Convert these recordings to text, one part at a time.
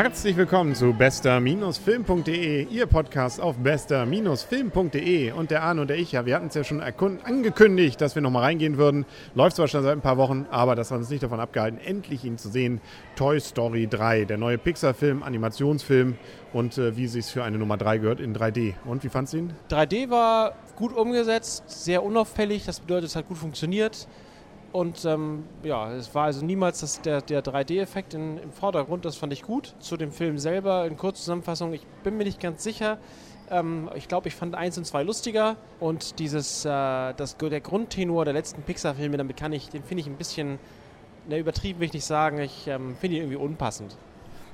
Herzlich willkommen zu bester-film.de, Ihr Podcast auf bester-film.de. Und der Arne und der ich, ja, wir hatten es ja schon angekündigt, dass wir nochmal reingehen würden. Läuft zwar schon seit ein paar Wochen, aber das hat uns nicht davon abgehalten, endlich ihn zu sehen. Toy Story 3, der neue Pixar-Film, Animationsfilm und äh, wie es für eine Nummer 3 gehört in 3D. Und wie fandst du ihn? 3D war gut umgesetzt, sehr unauffällig, das bedeutet, es hat gut funktioniert. Und ähm, ja, es war also niemals das, der, der 3D-Effekt im Vordergrund, das fand ich gut. Zu dem Film selber in Kurzzusammenfassung, ich bin mir nicht ganz sicher. Ähm, ich glaube, ich fand 1 und 2 lustiger und dieses, äh, das, der Grundtenor der letzten Pixar-Filme, damit kann ich, den finde ich ein bisschen, ne, übertrieben will ich nicht sagen, ich ähm, finde ihn irgendwie unpassend.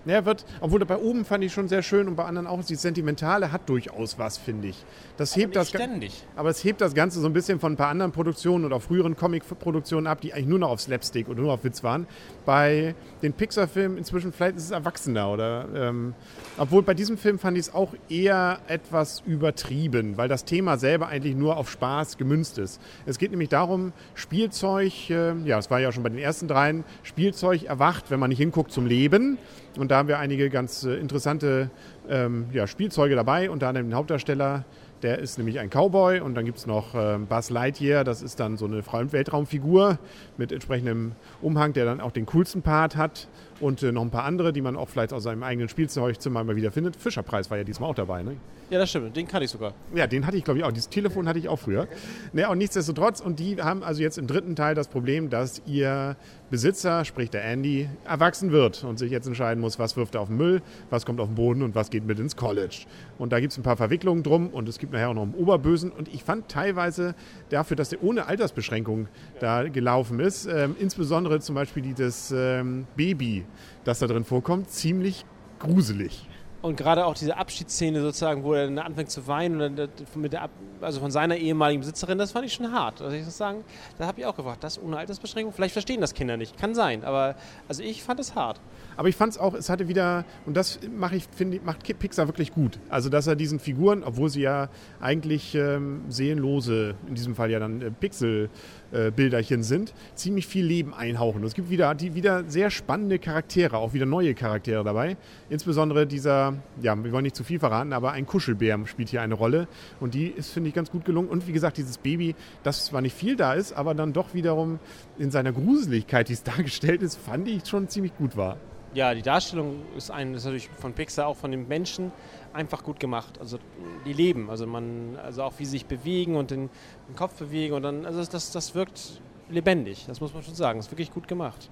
Ja, wird, obwohl bei oben fand ich schon sehr schön und bei anderen auch. Die Sentimentale hat durchaus was, finde ich. Das aber hebt das ständig. Aber es hebt das Ganze so ein bisschen von ein paar anderen Produktionen oder früheren Comic-Produktionen ab, die eigentlich nur noch auf Slapstick oder nur auf Witz waren. Bei den Pixar-Filmen inzwischen vielleicht ist es erwachsener oder. Ähm, obwohl bei diesem Film fand ich es auch eher etwas übertrieben, weil das Thema selber eigentlich nur auf Spaß gemünzt ist. Es geht nämlich darum, Spielzeug, äh, ja, es war ja schon bei den ersten dreien, Spielzeug erwacht, wenn man nicht hinguckt, zum Leben. Und da haben wir einige ganz äh, interessante ähm, ja, Spielzeuge dabei, unter anderem den Hauptdarsteller, der ist nämlich ein Cowboy und dann gibt es noch äh, Buzz Lightyear, das ist dann so eine Weltraumfigur mit entsprechendem Umhang, der dann auch den coolsten Part hat und äh, noch ein paar andere, die man auch vielleicht aus seinem eigenen Spielzeugzimmer mal wieder findet. Fischerpreis war ja diesmal auch dabei, ne? Ja, das stimmt. Den kann ich sogar. Ja, den hatte ich, glaube ich, auch. Dieses Telefon hatte ich auch früher. Ne, und nichtsdestotrotz, und die haben also jetzt im dritten Teil das Problem, dass ihr Besitzer, sprich der Andy, erwachsen wird und sich jetzt entscheiden muss, was wirft er auf den Müll, was kommt auf den Boden und was geht mit ins College. Und da gibt es ein paar Verwicklungen drum und es gibt nachher auch noch einen Oberbösen. Und ich fand teilweise dafür, dass der ohne Altersbeschränkung da gelaufen ist, ähm, insbesondere zum Beispiel dieses ähm, Baby, das da drin vorkommt, ziemlich gruselig. Und gerade auch diese Abschiedsszene sozusagen, wo er dann anfängt zu weinen, mit der, also von seiner ehemaligen Besitzerin, das fand ich schon hart. Also ich muss sagen, da habe ich auch gefragt, das ohne Altersbeschränkung? Vielleicht verstehen das Kinder nicht, kann sein, aber also ich fand es hart. Aber ich fand es auch, es hatte wieder, und das mache ich, finde macht Pixar wirklich gut. Also dass er diesen Figuren, obwohl sie ja eigentlich ähm, seelenlose, in diesem Fall ja dann äh, Pixel äh, Bilderchen sind, ziemlich viel Leben einhauchen. Und es gibt wieder, die, wieder sehr spannende Charaktere, auch wieder neue Charaktere dabei. Insbesondere dieser, ja, wir wollen nicht zu viel verraten, aber ein Kuschelbär spielt hier eine Rolle. Und die ist, finde ich, ganz gut gelungen. Und wie gesagt, dieses Baby, das zwar nicht viel da ist, aber dann doch wiederum in seiner Gruseligkeit, die es dargestellt ist, fand ich schon ziemlich gut war. Ja, die Darstellung ist, ein, ist natürlich von Pixar, auch von den Menschen, einfach gut gemacht. Also die leben, also man, also auch wie sie sich bewegen und den, den Kopf bewegen und dann, also das, das wirkt lebendig, das muss man schon sagen. Das ist wirklich gut gemacht.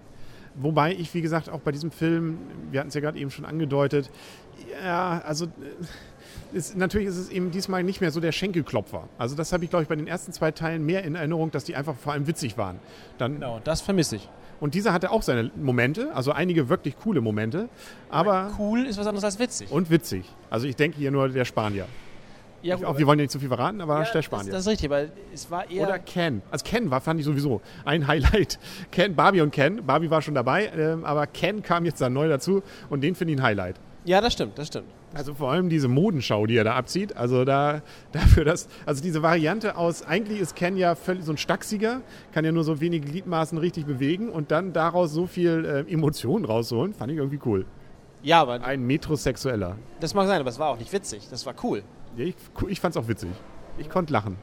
Wobei ich, wie gesagt, auch bei diesem Film, wir hatten es ja gerade eben schon angedeutet, ja, also äh, ist, natürlich ist es eben diesmal nicht mehr so der Schenkelklopfer. Also das habe ich, glaube ich, bei den ersten zwei Teilen mehr in Erinnerung, dass die einfach vor allem witzig waren. Dann, genau, das vermisse ich. Und dieser hatte auch seine Momente, also einige wirklich coole Momente. Aber cool ist was anderes als witzig. Und witzig. Also ich denke hier nur der Spanier. Ja, ich, wir wollen ja nicht zu viel verraten, aber ja, der Spanier. Das, das, ist richtig, weil es war eher. Oder Ken. Also Ken war, fand ich sowieso ein Highlight. Ken, Barbie und Ken. Barbie war schon dabei, ähm, aber Ken kam jetzt dann neu dazu und den finde ich ein Highlight. Ja, das stimmt, das stimmt. Also vor allem diese Modenschau, die er da abzieht. Also da dafür, dass also diese Variante aus eigentlich ist Ken ja völlig so ein Stachsiger, kann ja nur so wenige Gliedmaßen richtig bewegen und dann daraus so viel äh, Emotionen rausholen, fand ich irgendwie cool. Ja, aber ein Metrosexueller. Das mag sein, aber es war auch nicht witzig. Das war cool. Ja, ich, ich fand's auch witzig. Ich konnte lachen.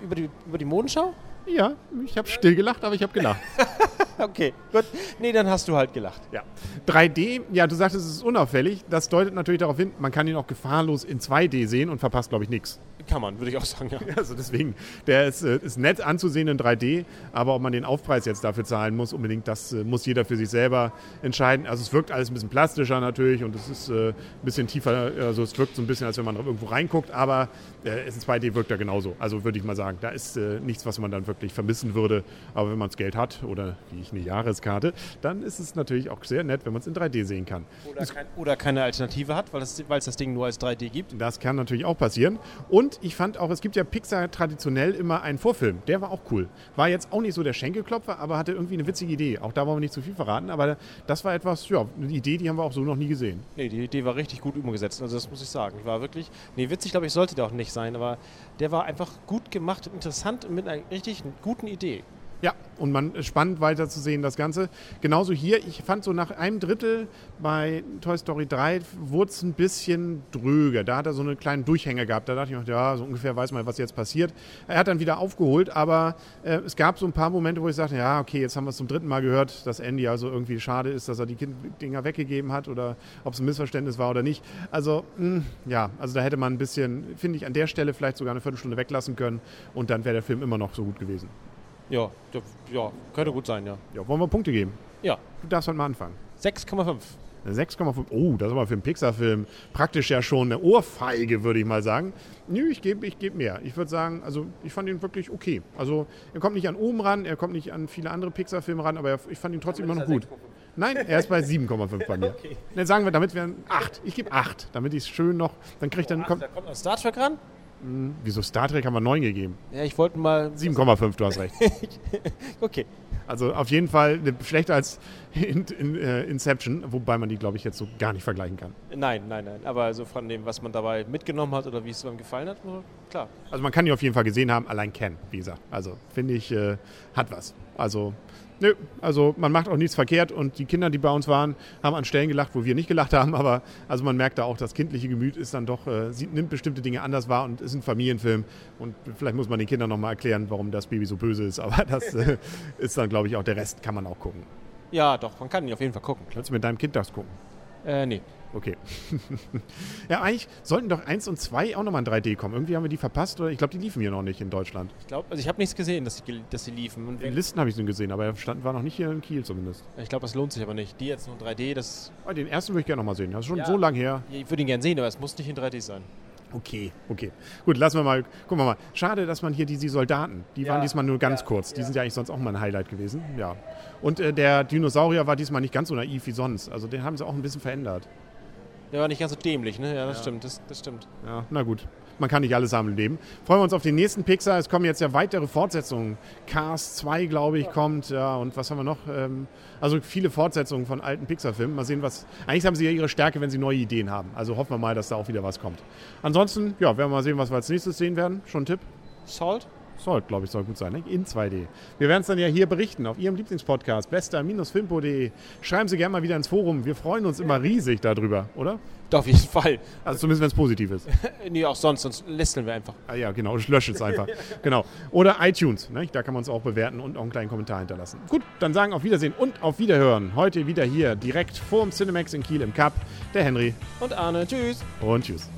Über die, über die Modenschau? Ja, ich habe still gelacht, aber ich habe gelacht. okay, gut. Nee, dann hast du halt gelacht. Ja. 3D, ja, du sagtest, es ist unauffällig. Das deutet natürlich darauf hin, man kann ihn auch gefahrlos in 2D sehen und verpasst, glaube ich, nichts. Kann man, würde ich auch sagen, ja. Also deswegen, der ist, äh, ist nett anzusehen in 3D, aber ob man den Aufpreis jetzt dafür zahlen muss, unbedingt, das äh, muss jeder für sich selber entscheiden. Also es wirkt alles ein bisschen plastischer natürlich und es ist äh, ein bisschen tiefer, also es wirkt so ein bisschen, als wenn man irgendwo reinguckt, aber in 2D wirkt er genauso. Also würde ich mal sagen, da ist nichts, was man dann wirklich vermissen würde. Aber wenn man das Geld hat oder wie ich eine Jahreskarte, dann ist es natürlich auch sehr nett, wenn man es in 3D sehen kann. Oder, kein, oder keine Alternative hat, weil es das Ding nur als 3D gibt. Das kann natürlich auch passieren. Und ich fand auch, es gibt ja Pixar traditionell immer einen Vorfilm. Der war auch cool. War jetzt auch nicht so der Schenkelklopfer, aber hatte irgendwie eine witzige Idee. Auch da wollen wir nicht zu viel verraten, aber das war etwas, ja, eine Idee, die haben wir auch so noch nie gesehen. Nee, die Idee war richtig gut umgesetzt. Also das muss ich sagen. War wirklich, nee, witzig glaube ich sollte der auch nicht sein, aber der war einfach gut gemacht, interessant und mit einer richtig guten Idee. Ja, und man ist spannend weiter zu sehen, das Ganze. Genauso hier, ich fand so nach einem Drittel bei Toy Story 3 wurde es ein bisschen dröger. Da hat er so einen kleinen Durchhänger gehabt. Da dachte ich noch, ja, so ungefähr weiß man, was jetzt passiert. Er hat dann wieder aufgeholt, aber äh, es gab so ein paar Momente, wo ich sagte, ja, okay, jetzt haben wir es zum dritten Mal gehört, dass Andy also irgendwie schade ist, dass er die Dinger weggegeben hat oder ob es ein Missverständnis war oder nicht. Also, mh, ja, also da hätte man ein bisschen, finde ich, an der Stelle vielleicht sogar eine Viertelstunde weglassen können und dann wäre der Film immer noch so gut gewesen. Ja, ja, ja, könnte gut sein, ja. Ja, wollen wir Punkte geben? Ja, Du darfst halt mal anfangen. 6,5. Eine 6,5. Oh, das ist aber für einen Pixar-Film praktisch ja schon eine Ohrfeige, würde ich mal sagen. Nö, ich gebe ich geb mehr. Ich würde sagen, also ich fand ihn wirklich okay. Also er kommt nicht an oben ran, er kommt nicht an viele andere Pixar-Filme ran, aber er- ich fand ihn trotzdem immer noch gut. Nein, er ist bei 7,5 bei mir. Okay. Dann sagen wir, damit wir 8. Ich gebe 8, damit ich es schön noch, dann kriegt dann, kommt, da kommt noch Star Trek ran? Wieso Star Trek haben wir 9 gegeben? Ja, ich wollte mal... 7,5, du hast recht. Okay. Also auf jeden Fall ne, schlechter als in, in, äh, Inception, wobei man die, glaube ich, jetzt so gar nicht vergleichen kann. Nein, nein, nein. Aber so von dem, was man dabei mitgenommen hat oder wie es einem gefallen hat, klar. Also man kann die auf jeden Fall gesehen haben, allein Ken, wie gesagt. Also finde ich, äh, hat was. Also, nö, also man macht auch nichts verkehrt und die Kinder, die bei uns waren, haben an Stellen gelacht, wo wir nicht gelacht haben, aber also man merkt da auch, das kindliche Gemüt ist dann doch, äh, sie nimmt bestimmte Dinge anders wahr und ist ein Familienfilm und vielleicht muss man den Kindern nochmal erklären, warum das Baby so böse ist, aber das äh, ist dann, glaube ich, auch der Rest kann man auch gucken. Ja, doch, man kann ihn auf jeden Fall gucken. Klar. Kannst du mit deinem Kind das gucken? Äh, nee. Okay. ja, eigentlich sollten doch 1 und 2 auch nochmal in 3D kommen. Irgendwie haben wir die verpasst oder ich glaube, die liefen hier noch nicht in Deutschland. Ich glaube, also ich habe nichts gesehen, dass sie, dass sie liefen. Und In Listen habe ich sie gesehen, aber er stand, war noch nicht hier in Kiel zumindest. ich glaube, das lohnt sich aber nicht. Die jetzt nur in 3D, das... Ah, den ersten würde ich gerne nochmal sehen. Das ist schon Ja. so lang her. Ich würde ihn gerne sehen, aber es muss nicht in 3D sein. Okay, okay. Gut, lassen wir mal. Gucken wir mal. Schade, dass man hier die, die Soldaten, die Ja. waren diesmal nur ganz Ja. kurz. Die Ja. sind ja eigentlich sonst auch mal ein Highlight gewesen. Ja. Und äh, der Dinosaurier war diesmal nicht ganz so naiv wie sonst. Also den haben sie auch ein bisschen verändert. Der war nicht ganz so dämlich, ne? Ja, das stimmt, das, das stimmt. Ja, na gut. Man kann nicht alles haben im Leben. Freuen wir uns auf den nächsten Pixar. Es kommen jetzt ja weitere Fortsetzungen. Cars 2, glaube ich, kommt. Ja, und was haben wir noch? Ähm, also viele Fortsetzungen von alten Pixar-Filmen. Mal sehen, was. Eigentlich haben sie ja ihre Stärke, wenn sie neue Ideen haben. Also hoffen wir mal, dass da auch wieder was kommt. Ansonsten, ja, werden wir mal sehen, was wir als nächstes sehen werden. Schon ein Tipp? Salt? Soll, glaube ich, soll gut sein, ne? in 2D. Wir werden es dann ja hier berichten auf Ihrem Lieblingspodcast, bester-filmpo.de. Schreiben Sie gerne mal wieder ins Forum. Wir freuen uns immer riesig darüber, oder? Doch, auf jeden Fall. Also zumindest, wenn es positiv ist. Nee, auch sonst, sonst lästeln wir einfach. Ah ja, genau, ich lösche es einfach. genau. Oder iTunes, ne? da kann man uns auch bewerten und auch einen kleinen Kommentar hinterlassen. Gut, dann sagen auf Wiedersehen und auf Wiederhören. Heute wieder hier direkt vorm Cinemax in Kiel im Cup. Der Henry Und Arne, tschüss. und tschüss.